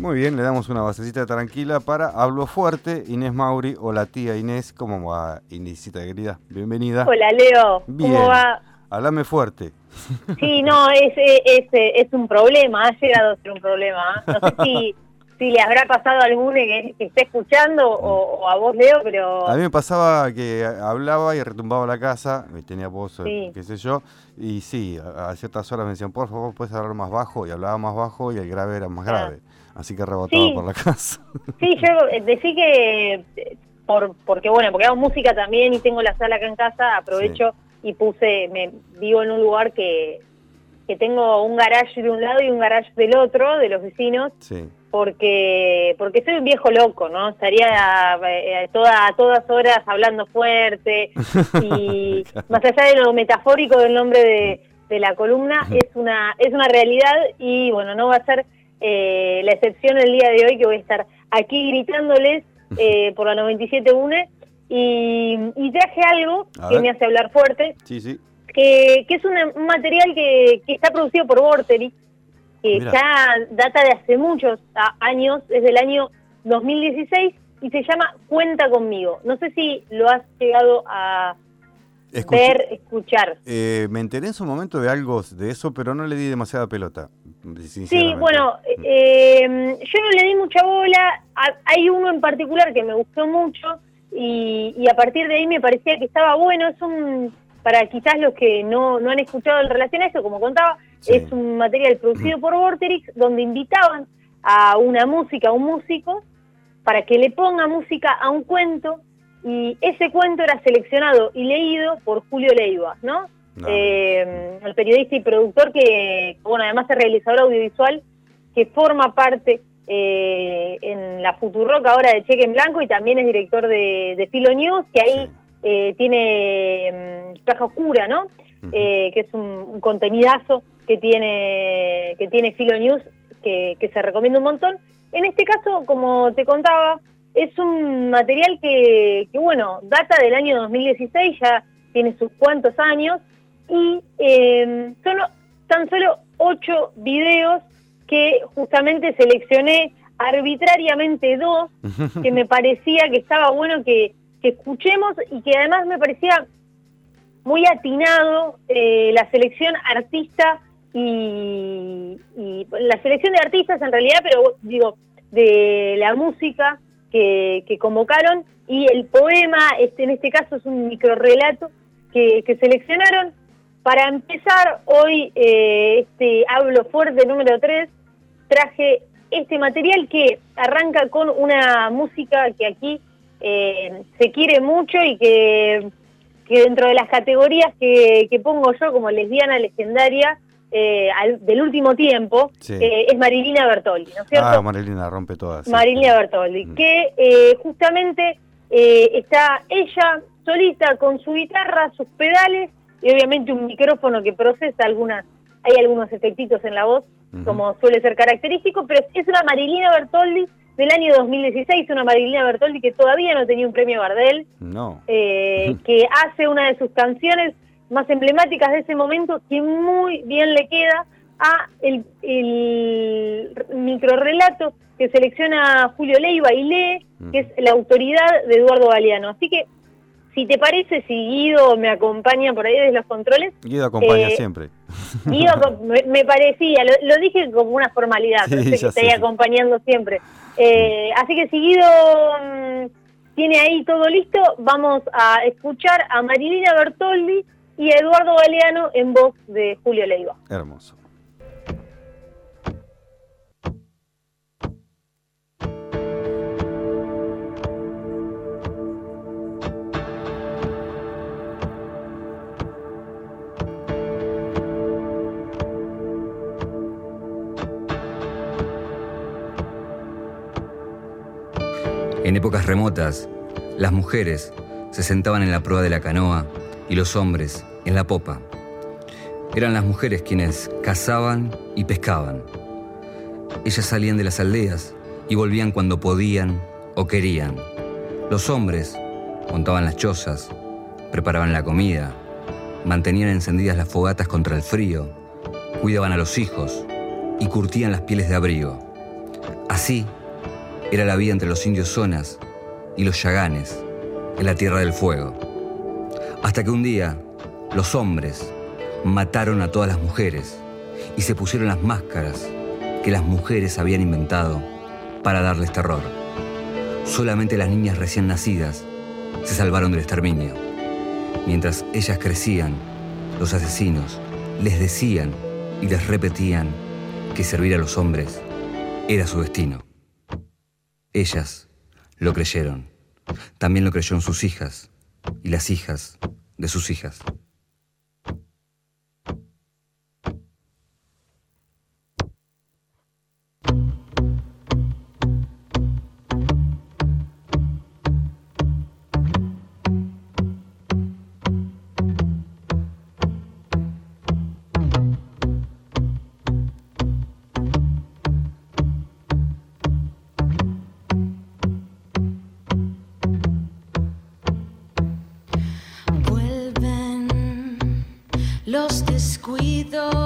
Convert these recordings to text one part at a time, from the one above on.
Muy bien, le damos una basecita tranquila para Hablo Fuerte, Inés Mauri o la tía Inés. ¿Cómo va, Inésita querida? Bienvenida. Hola, Leo. Bien. ¿Cómo va? Háblame fuerte. Sí, no, es, es, es, un problema, ha llegado a ser un problema. No sé si, si le habrá pasado a alguno que, que esté escuchando o, o a vos, Leo, pero... A mí me pasaba que hablaba y retumbaba la casa, tenía voz, Sí. qué sé yo, y sí, a, a ciertas horas me decían, por favor, puedes hablar más bajo, y hablaba más bajo y el grave era más Ah. Así que rebotaba Sí. por la casa. Sí, yo eh, decí que, eh, por, porque bueno, porque hago música también y tengo la sala acá en casa, aprovecho y puse, me vivo en un lugar que, que tengo un garage de un lado y un garage del otro, de los vecinos, sí. porque porque soy un viejo loco, ¿no? Estaría eh, toda, a todas horas hablando fuerte y Claro. más allá de lo metafórico del nombre de, de la columna, es una es una realidad y bueno, no va a ser eh, la excepción el día de hoy que voy a estar aquí gritándoles eh, por la 97.1 y, y traje algo A que ver. me hace hablar fuerte, Sí, sí. que, que es una- un material que, que está producido por Vorterix, que Mira. ya data de hace muchos años, desde el año 2016, y se llama Cuenta conmigo. No sé si lo has llegado a Escuché- ver, escuchar. eh, me enteré en su momento de algo de eso, pero no le di demasiada pelota. Sí, bueno, Mm. eh, yo no le di mucha bola. Hay uno en particular que me gustó mucho y, y a partir de ahí me parecía que estaba bueno. Es un, para quizás los que no, no han escuchado en relación a eso, como contaba, Sí. es un material producido por Vorterix donde invitaban a una música, a un músico, para que le ponga música a un cuento y ese cuento era seleccionado y leído por Julio Leiva, ¿no? No. Eh, el periodista y productor que, bueno, además es realizador audiovisual, que forma parte eh, en la Futurock ahora de Cheque en Blanco y también es director de, de Filo News, que ahí eh, tiene mm, Caja Oscura, ¿no? Eh, que es un, un contenidazo que tiene, que tiene Filo News, que, que se recomienda un montón. En este caso, como te contaba, es un material que, que, bueno, data del año 2016, ya tiene sus cuantos años, y eh, son tan solo ocho videos que justamente seleccioné arbitrariamente dos que me parecía que estaba bueno que, que escuchemos y que además me parecía muy atinado eh, la selección artista y, y la selección de artistas en realidad, pero digo, de la música que, convocaron y el poema, este en este caso es un microrelato que, que seleccionaron. Para empezar, hoy eh, este Hablo Fuerte número 3, traje este material que arranca con una música que aquí eh, se quiere mucho y que, que dentro de las categorías que, que pongo yo como lesbiana legendaria eh, al- del último tiempo Sí. eh, es Marilina Bertoldi, ¿no es cierto? Ah, Marilina rompe todas. sí. Marilina Bertoldi, Mm. que eh, justamente eh, está ella solita con su guitarra, sus pedales y obviamente un micrófono que procesa algunas, hay algunos efectitos en la voz, como suele ser característico, pero es una Marilina Bertoldi del año 2016, una Marilina Bertoldi que todavía no tenía un premio Gardel, No. eh, que hace una de sus canciones más emblemáticas de ese momento que muy bien le queda a el, el microrelato que selecciona Julio Leiva y lee, que es La autoridad de Eduardo Galeano. Así que, si te parece, si Guido me acompaña por ahí desde los controles, Guido acompaña Eh, siempre. Guido me, me parecía, lo, lo dije como una formalidad, Sí, que sí. acompañando siempre. Eh, así que si Guido mm, tiene ahí todo listo, vamos a escuchar a Marilina Bertoldi y Eduardo Galeano en voz de Julio Leiva. Hermoso. En épocas remotas, las mujeres se sentaban en la proa de la canoa y los hombres en la popa. Eran las mujeres quienes cazaban y pescaban. Ellas salían de las aldeas y volvían cuando podían o querían. Los hombres montaban las chozas, preparaban la comida, mantenían encendidas las fogatas contra el frío, cuidaban a los hijos y curtían las pieles de abrigo. Así era la vida entre los indios zonas y los yaganes en la Tierra del Fuego. Hasta que un día los hombres mataron a todas las mujeres y se pusieron las máscaras que las mujeres habían inventado para darles terror. Solamente las niñas recién nacidas se salvaron del exterminio. Mientras ellas crecían, los asesinos les decían y les repetían que servir a los hombres era su destino. Ellas lo creyeron. También lo creyeron sus hijas y las hijas de sus hijas. los descuidos.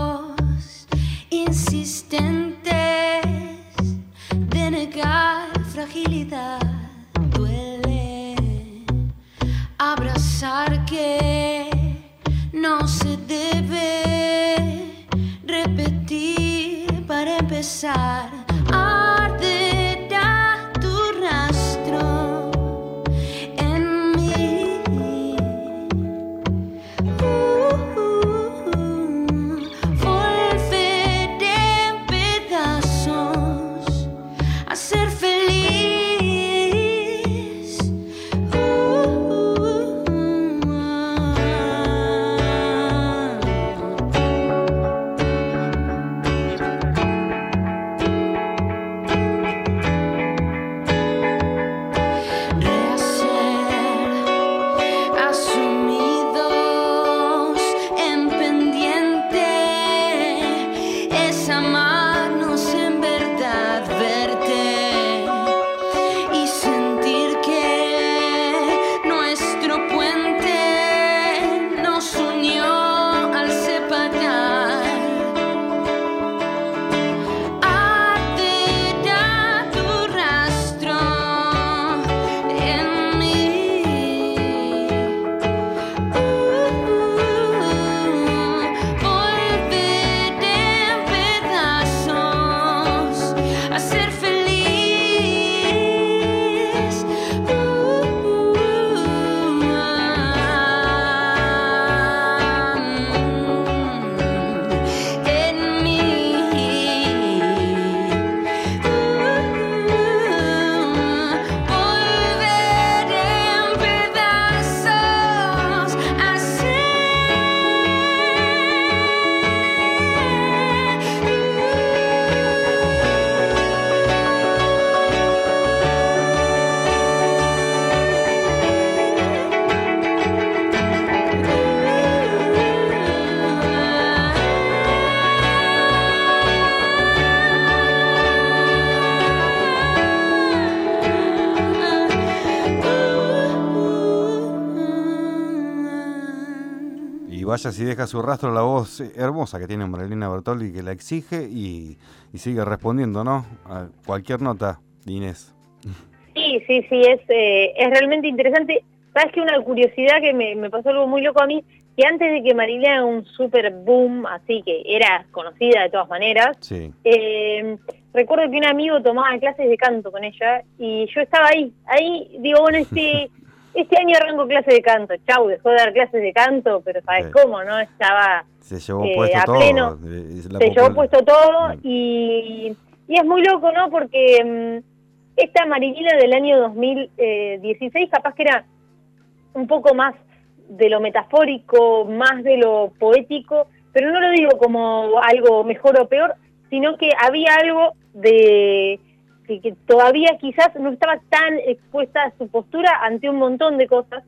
Vaya si deja su rastro la voz hermosa que tiene Marilina Bertoldi que la exige y, sigue respondiendo, ¿no? A cualquier nota, Inés. Sí, sí, sí, es, eh, es realmente interesante. Sabes que una curiosidad que me, pasó algo muy loco a mí, que antes de que Marilina era un super boom, así que era conocida de todas maneras, eh, recuerdo que un amigo tomaba clases de canto con ella y yo estaba ahí, ahí, digo, bueno, este... este año arranco clase de canto, chau, dejó de dar clases de canto, pero sabes cómo, ¿no? Estaba se llevó eh, puesto todo, pleno, se llevó puesto todo y, y, es muy loco, ¿no? Porque mm, esta Marilina del año 2016 capaz que era un poco más de lo metafórico, más de lo poético, pero no lo digo como algo mejor o peor, sino que había algo de que, todavía quizás no estaba tan expuesta a su postura ante un montón de cosas.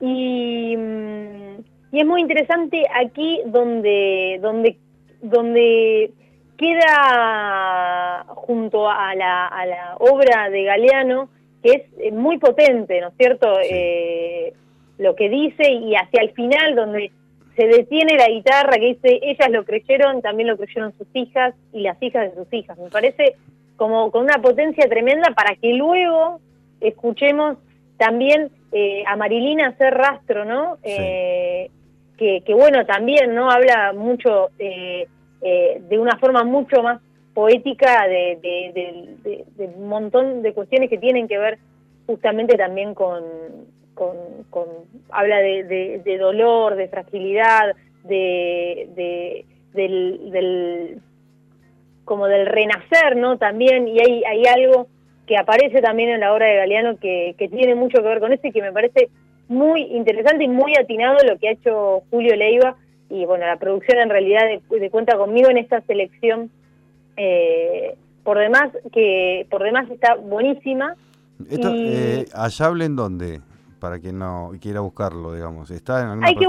Y, mm, y es muy interesante aquí donde, donde, donde queda junto a la, a la obra de Galeano, que es eh, muy potente, ¿no es cierto? Eh, lo que dice y hacia el final donde se detiene la guitarra que dice ellas lo creyeron, también lo creyeron sus hijas y las hijas de sus hijas. Me parece como con una potencia tremenda para que luego escuchemos también eh, a Marilina hacer rastro, ¿no? Eh, que, bueno, también, ¿no? Habla mucho, eh, de una forma mucho más poética de, un montón de cuestiones que tienen que ver justamente también con, con, habla de, dolor, de fragilidad, de, del, del, como del renacer, ¿no? También, y hay, hay algo que aparece también en la obra de Galeano que, tiene mucho que ver con eso y que me parece muy interesante y muy atinado lo que ha hecho Julio Leiva y bueno, la producción en realidad de, cuenta conmigo en esta selección eh, por demás que por demás está buenísima. Esto, eh, allá hablen dónde, para quien no quiera buscarlo, digamos. Está en hay que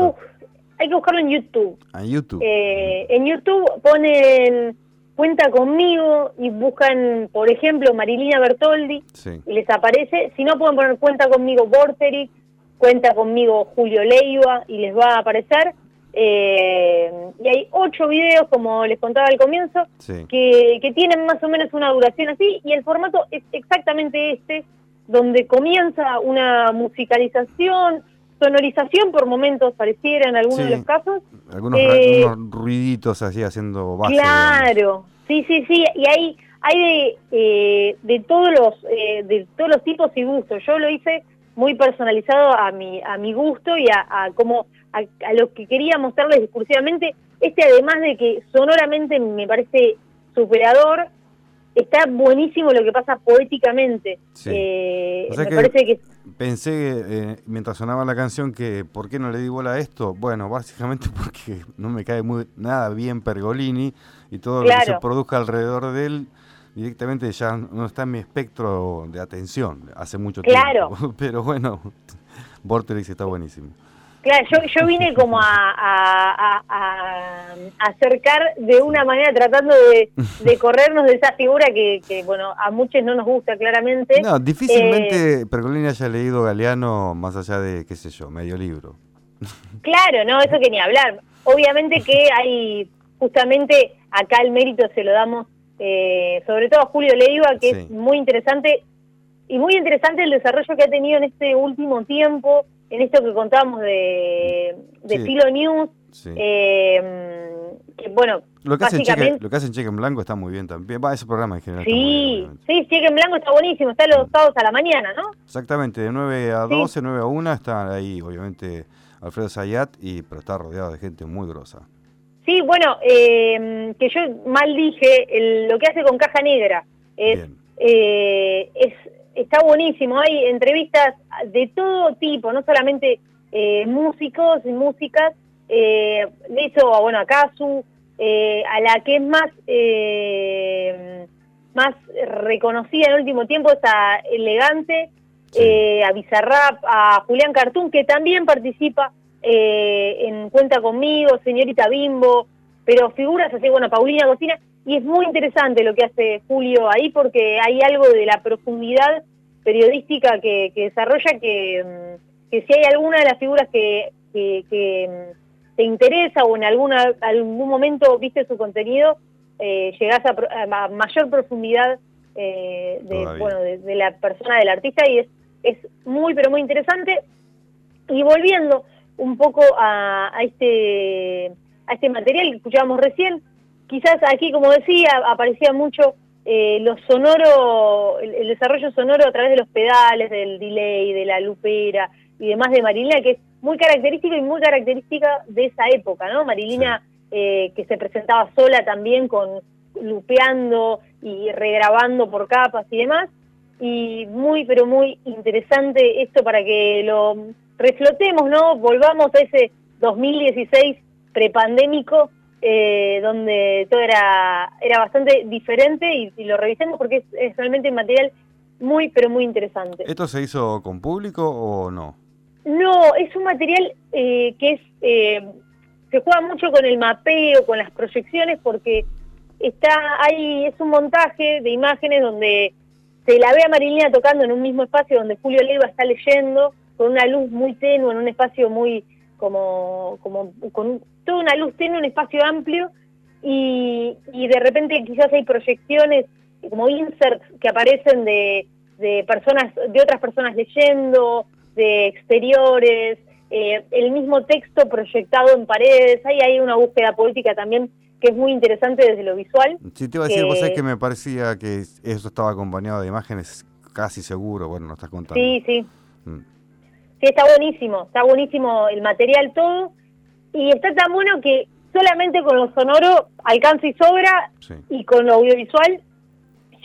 hay que buscarlo en YouTube. Ah, en YouTube. Eh, en YouTube ponen cuenta conmigo y buscan, por ejemplo, Marilina Bertoldi y les aparece. Si no, pueden poner cuenta conmigo Borteric, cuenta conmigo Julio Leiva y les va a aparecer. Eh, y hay ocho videos, como les contaba al comienzo, que, que tienen más o menos una duración así y el formato es exactamente este, donde comienza una musicalización, sonorización por momentos pareciera en algunos de los casos. Algunos, eh, ruiditos así haciendo base. Claro, sí, sí, sí, y hay hay de, eh, de todos los eh, de todos los tipos y gustos. Yo lo hice muy personalizado a mi a mi gusto y a, a como a, lo que quería mostrarles discursivamente. Este además de que sonoramente me parece superador, está buenísimo lo que pasa poéticamente. me parece que pensé eh, mientras sonaba la canción que ¿por qué no le di bola a esto? Bueno, básicamente porque no me cae muy, nada bien Pergolini y todo lo que se produzca alrededor de él directamente ya no está en mi espectro de atención hace mucho tiempo. Pero bueno, Vortex está buenísimo. Claro, yo, yo vine como a, acercar de una manera tratando de, corrernos de esa figura que, bueno, a muchos no nos gusta claramente. No, difícilmente eh, Pergolini haya leído Galeano más allá de, qué sé yo, medio libro. Claro, no, eso que ni hablar. Obviamente que hay, justamente acá el mérito se lo damos, eh, sobre todo a Julio Leiva, que es muy interesante, y muy interesante el desarrollo que ha tenido en este último tiempo, en esto que contábamos de, de Filo News, eh, que bueno, lo que, hacen cheque, lo que hacen Cheque en Blanco está muy bien también. Va, ese programa en general. Sí, sí, Cheque en Blanco está buenísimo. Está los sábados a la mañana, ¿no? Exactamente, de 9 a 12, 9 a 1 está ahí, obviamente, Alfredo Sayat, y, pero está rodeado de gente muy grosa. Sí, bueno, eh, que yo mal dije, lo que hace con Caja Negra es, eh, es está buenísimo. Hay entrevistas de todo tipo, no solamente eh, músicos y músicas. Eh, de hecho, bueno, a Kazu, eh, a la que es más eh, más reconocida en el último tiempo es a Elegante, a Bizarrap, a Julián Cartún, que también participa en Cuenta Conmigo, Señorita Bimbo, pero figuras así, bueno, Paulina Cocina, y es muy interesante lo que hace Julio ahí porque hay algo de la profundidad periodística que, desarrolla que, mm, que, si hay alguna de las figuras que, que, mm, te interesa o en alguna algún momento viste su contenido, eh, llegás a, mayor profundidad eh, de, bueno, de, la persona del artista y es, es muy, pero muy interesante. Y volviendo un poco a, a este a este material que escuchábamos recién, quizás aquí, como decía, aparecía mucho eh, lo sonoro, el, desarrollo sonoro a través de los pedales, del delay, de la lupera y demás de Marilina, que es muy característica y muy característica de esa época, ¿no? Marilina eh, que se presentaba sola también con lupeando y regrabando por capas y demás. Y muy, pero muy interesante esto para que lo reflotemos, ¿no? Volvamos a ese 2016 prepandémico eh, donde todo era, era bastante diferente y, lo revisemos porque es, realmente un material muy, pero muy interesante. ¿Esto se hizo con público o no? No, es un material eh, que es eh, se juega mucho con el mapeo, con las proyecciones, porque está ahí, es un montaje de imágenes donde se la ve a Marilina tocando en un mismo espacio donde Julio Leiva está leyendo, con una luz muy tenue, en un espacio muy como, como con toda una luz, tiene un espacio amplio y, y de repente quizás hay proyecciones como inserts que aparecen de, de personas, de otras personas leyendo, de exteriores, eh, el mismo texto proyectado en paredes, ahí hay una búsqueda poética también que es muy interesante desde lo visual. Sí, te iba a decir, vos sabés que me parecía que eso estaba acompañado de imágenes casi seguro, bueno, no estás contando. Sí, sí. Mm. Sí, está buenísimo, está buenísimo el material todo, y está tan bueno que solamente con lo sonoro alcanza y sobra, y con lo audiovisual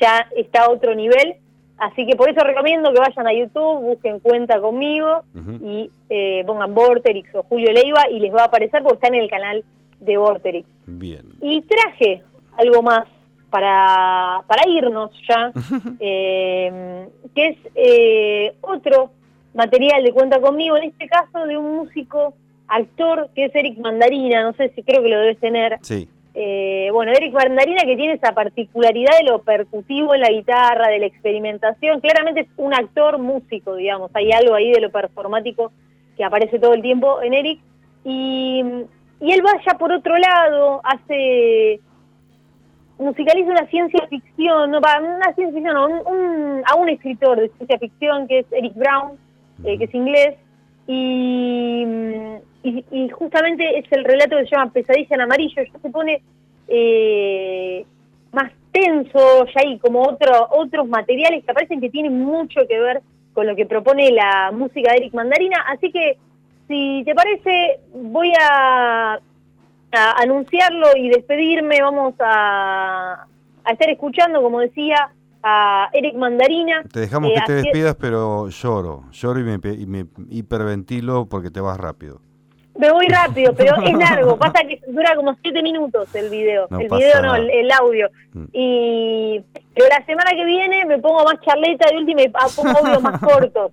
ya está a otro nivel. Así que por eso recomiendo que vayan a YouTube, busquen cuenta conmigo y eh, pongan Vorterix o Julio Leiva y les va a aparecer porque está en el canal de Vorterix. Bien. Y traje algo más para, para irnos ya, eh, que es eh, otro material de Cuenta conmigo, en este caso de un músico, actor, que es Eric Mandarina, no sé si creo que lo debes tener. Sí. Eh, bueno, Eric Mandarina que tiene esa particularidad de lo percutivo en la guitarra, de la experimentación, claramente es un actor músico, digamos, hay algo ahí de lo performático que aparece todo el tiempo en Eric, y, y él vaya por otro lado, hace musicaliza una ciencia ficción, no, una ciencia ficción, un, a un escritor de ciencia ficción que es Eric Brown, eh, que es inglés, y, y, justamente es el relato que se llama Pesadilla en Amarillo, ya se pone eh, más tenso, ya hay como otro, otros materiales que parecen que tienen mucho que ver con lo que propone la música de Eric Mandarina, así que si te parece voy a a anunciarlo y despedirme, vamos a, estar escuchando, como decía, a Eric Mandarina. Te dejamos que eh, te despidas, pero lloro, lloro y me, hiperventilo porque te vas rápido. Me voy rápido, pero es largo. Pasa que dura como siete minutos el video. el video no, el, audio. Mm. Y pero la semana que viene me pongo más charleta de última y pongo audios más cortos.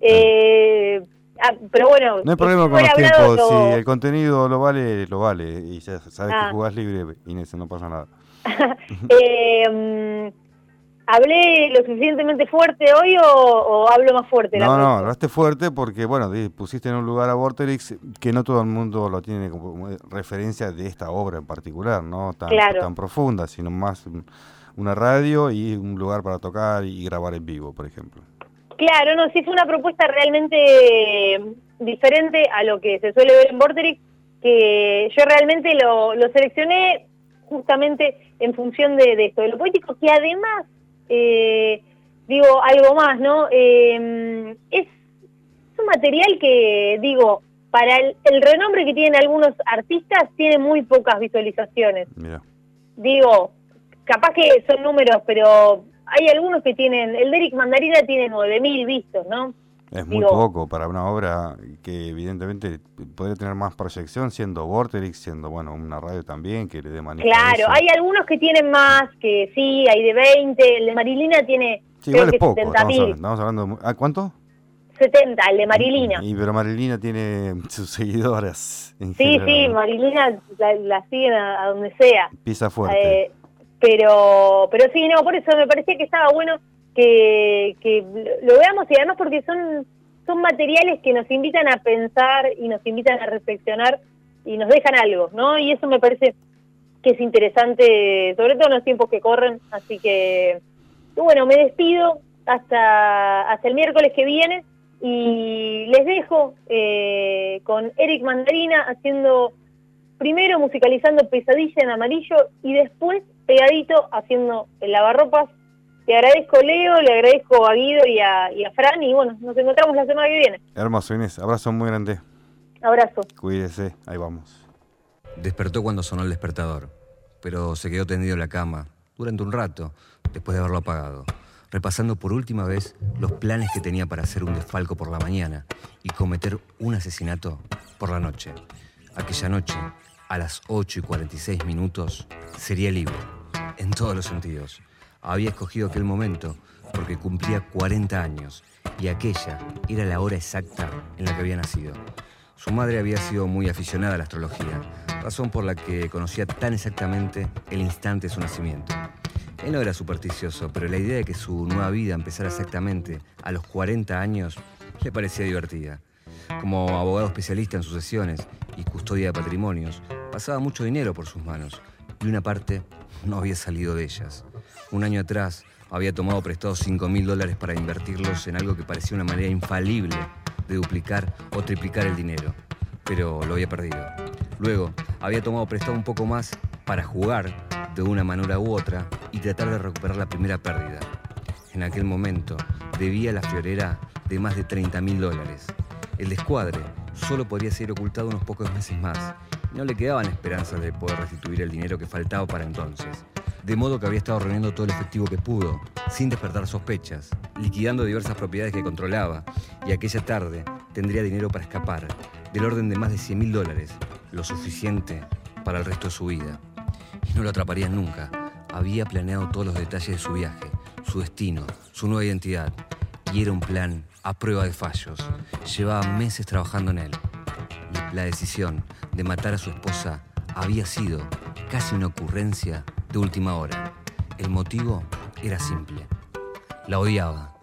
Eh, Ah, pero bueno, no hay problema con los tiempos. Si el contenido lo vale, lo vale. Y ya sabes que ah. jugás libre, Inés, no pasa nada. eh, mm, ¿Hablé lo suficientemente fuerte hoy o, hablo más fuerte? No, no, hablaste fuerte porque, bueno, pusiste en un lugar a Vorterix que no todo el mundo lo tiene como referencia de esta obra en particular, no tan, tan profunda, sino más una radio y un lugar para tocar y grabar en vivo, por ejemplo. Claro, no, sí fue una propuesta realmente diferente a lo que se suele ver en Borderix, que yo realmente lo, seleccioné justamente en función de, esto, de lo poético, que además, eh, digo, algo más, ¿no? Eh, es, un material que, digo, para el, renombre que tienen algunos artistas, tiene muy pocas visualizaciones. Digo, capaz que son números, pero hay algunos que tienen, el Derek Mandarina tiene 9.000 vistos, ¿no? Es muy poco para una obra que evidentemente podría tener más proyección siendo Vorterix, siendo bueno una radio también que le dé manera. Claro, hay algunos que tienen más, que sí, hay de 20, el de Marilina tiene sí, igual es poco, estamos, hablando, ¿a cuánto? 70, el de Marilina. Y, pero Marilina tiene sus seguidoras. sí, sí, Marilina la, siguen a, donde sea. Pisa fuerte. Eh, pero, pero sí, no, por eso me parecía que estaba bueno que, que lo veamos y además porque son, son materiales que nos invitan a pensar y nos invitan a reflexionar y nos dejan algo, ¿no? Y eso me parece que es interesante, sobre todo en los tiempos que corren, así que, bueno, me despido hasta, hasta el miércoles que viene y les dejo eh, con Eric Mandarina haciendo primero musicalizando Pesadilla en amarillo y después pegadito haciendo el lavarropas. Te agradezco Leo, le agradezco a Guido y a, y a Fran y bueno, nos encontramos la semana que viene. Hermoso Inés, abrazo muy grande. Abrazo. Cuídese, ahí vamos. Despertó cuando sonó el despertador, pero se quedó tendido en la cama durante un rato después de haberlo apagado, repasando por última vez los planes que tenía para hacer un desfalco por la mañana y cometer un asesinato por la noche. Aquella noche, a las 8 y 46 minutos, sería libre, en todos los sentidos. Había escogido aquel momento porque cumplía 40 años y aquella era la hora exacta en la que había nacido. Su madre había sido muy aficionada a la astrología, razón por la que conocía tan exactamente el instante de su nacimiento. Él no era supersticioso, pero la idea de que su nueva vida empezara exactamente a los 40 años le parecía divertida. Como abogado especialista en sucesiones y custodia de patrimonios, pasaba mucho dinero por sus manos y una parte no había salido de ellas. Un año atrás había tomado prestados 5 mil dólares para invertirlos en algo que parecía una manera infalible de duplicar o triplicar el dinero, pero lo había perdido. Luego, había tomado prestado un poco más para jugar de una manera u otra y tratar de recuperar la primera pérdida. En aquel momento, debía la fiorera de más de 30 mil dólares. El descuadre solo podría ser ocultado unos pocos meses más. No le quedaban esperanzas de poder restituir el dinero que faltaba para entonces. De modo que había estado reuniendo todo el efectivo que pudo, sin despertar sospechas, liquidando diversas propiedades que controlaba, y aquella tarde tendría dinero para escapar, del orden de más de 100 mil dólares, lo suficiente para el resto de su vida. Y no lo atraparían nunca. Había planeado todos los detalles de su viaje, su destino, su nueva identidad, y era un plan a prueba de fallos. Llevaba meses trabajando en él. La decisión de matar a su esposa había sido casi una ocurrencia de última hora. El motivo era simple. La odiaba.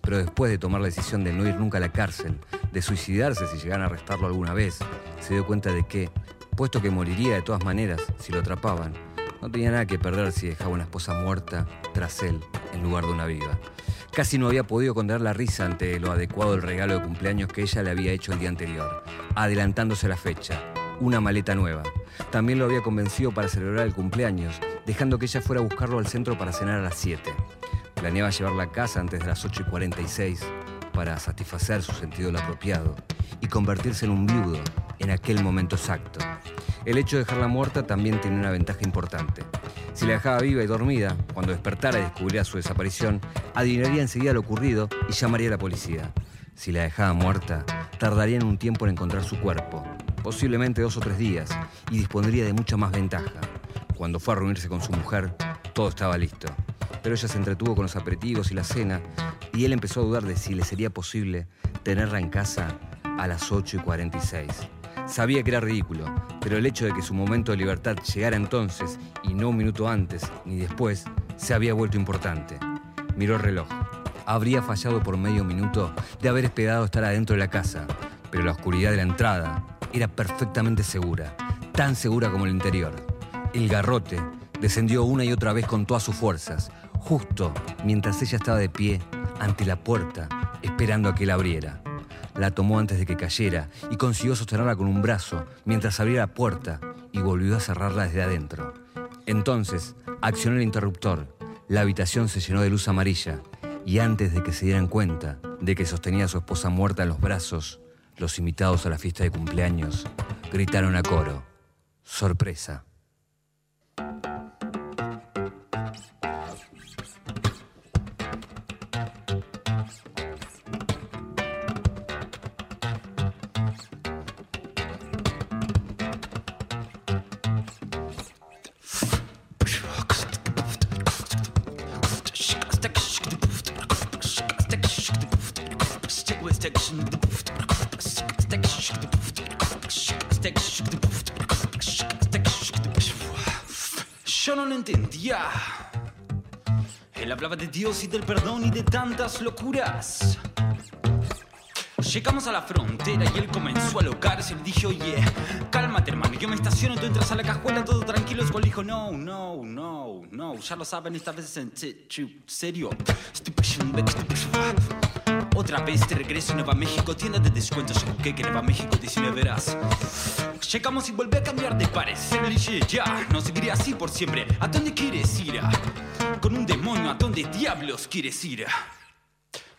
Pero después de tomar la decisión de no ir nunca a la cárcel, de suicidarse si llegaran a arrestarlo alguna vez, se dio cuenta de que, puesto que moriría de todas maneras si lo atrapaban, no tenía nada que perder si dejaba una esposa muerta tras él en lugar de una viva. Casi no había podido contener la risa ante lo adecuado del regalo de cumpleaños que ella le había hecho el día anterior, adelantándose la fecha, una maleta nueva. También lo había convencido para celebrar el cumpleaños, dejando que ella fuera a buscarlo al centro para cenar a las 7. Planeaba llevarla a casa antes de las 8 y 46 para satisfacer su sentido del apropiado y convertirse en un viudo en aquel momento exacto. El hecho de dejarla muerta también tenía una ventaja importante. Si la dejaba viva y dormida, cuando despertara y descubriera su desaparición, adivinaría enseguida lo ocurrido y llamaría a la policía. Si la dejaba muerta, tardarían un tiempo en encontrar su cuerpo, posiblemente dos o tres días, y dispondría de mucha más ventaja. Cuando fue a reunirse con su mujer, todo estaba listo. Pero ella se entretuvo con los aperitivos y la cena, y él empezó a dudar de si le sería posible tenerla en casa a las 8 y 46. Sabía que era ridículo, pero el hecho de que su momento de libertad llegara entonces y no un minuto antes ni después se había vuelto importante. Miró el reloj. Habría fallado por medio minuto de haber esperado estar adentro de la casa, pero la oscuridad de la entrada era perfectamente segura, tan segura como el interior. El garrote descendió una y otra vez con todas sus fuerzas, justo mientras ella estaba de pie ante la puerta, esperando a que la abriera. La tomó antes de que cayera y consiguió sostenerla con un brazo mientras abría la puerta y volvió a cerrarla desde adentro. Entonces, accionó el interruptor. La habitación se llenó de luz amarilla y antes de que se dieran cuenta de que sostenía a su esposa muerta en los brazos, los invitados a la fiesta de cumpleaños gritaron a coro, sorpresa. Dios y del perdón y de tantas locuras. Llegamos a la frontera y él comenzó a locarse. Le dije, oye, cálmate, hermano. Yo me estaciono, tú entras a la cajuela, todo tranquilo. Él dijo, no, no, no, no. Ya lo saben, esta vez es en serio. Otra vez te regreso Nueva México, tienda de descuentos. ¿Qué que Nueva México 19 verás? Llegamos y vuelve a cambiar de parecer. Le dije, ya, no seguiré así por siempre. ¿A dónde quieres ir? Con un demonio, ¿a dónde diablos quieres ir?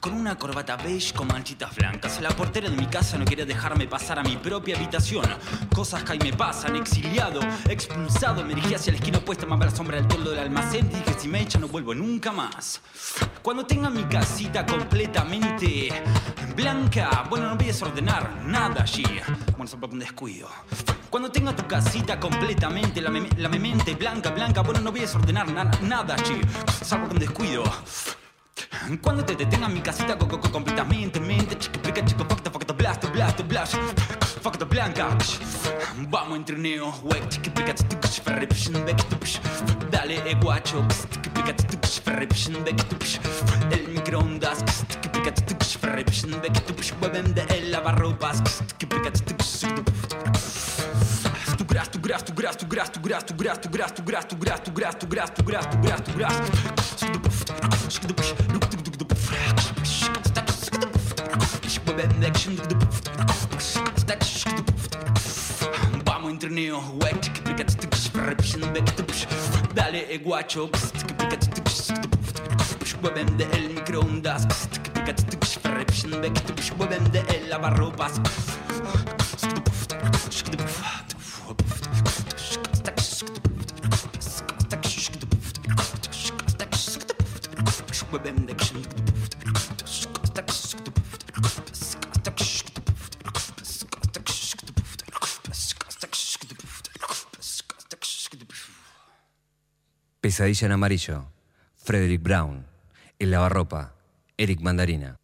con una corbata beige con manchitas blancas. La portera de mi casa no quería dejarme pasar a mi propia habitación. Cosas que ahí me pasan, exiliado, expulsado. Me dirigí hacia la esquina opuesta, más a la sombra del toldo del almacén. Dije, si me echa no vuelvo nunca más. Cuando tenga mi casita completamente blanca, bueno, no voy a desordenar nada allí. Bueno, solo un descuido. Cuando tenga tu casita completamente, la, la mente blanca, blanca, bueno, no voy a desordenar nada allí. Salvo con descuido. Cuando te detenga mi casita co completamente mente chico chico fuck the fuck the blast blast, blast. The blanca. Vamos entre neo, wek, tiki pica, tiki ferre, pishin, bek, Dale, e guacho, tiki pica, tiki ferre, pishin, bek, El microondas, tiki pica, tiki ferre, pishin, bek, Hueven de el lavarropas, tiki pica, tiki Tu gras, tu gras, tu gras, tu gras, tu gras, tu gras, tu gras, tu gras, tu gras, tu gras, tu gras, tu gras, tu gras, tu gras, tu. Vamos entre turneo Huechi que pica tu tush Repishin back tu guacho Pst que pica de el microondas Pst que pica tu tush de el lavarropas Pesadilla en amarillo. Frederick Brown. El lavarropa. Eric Mandarina.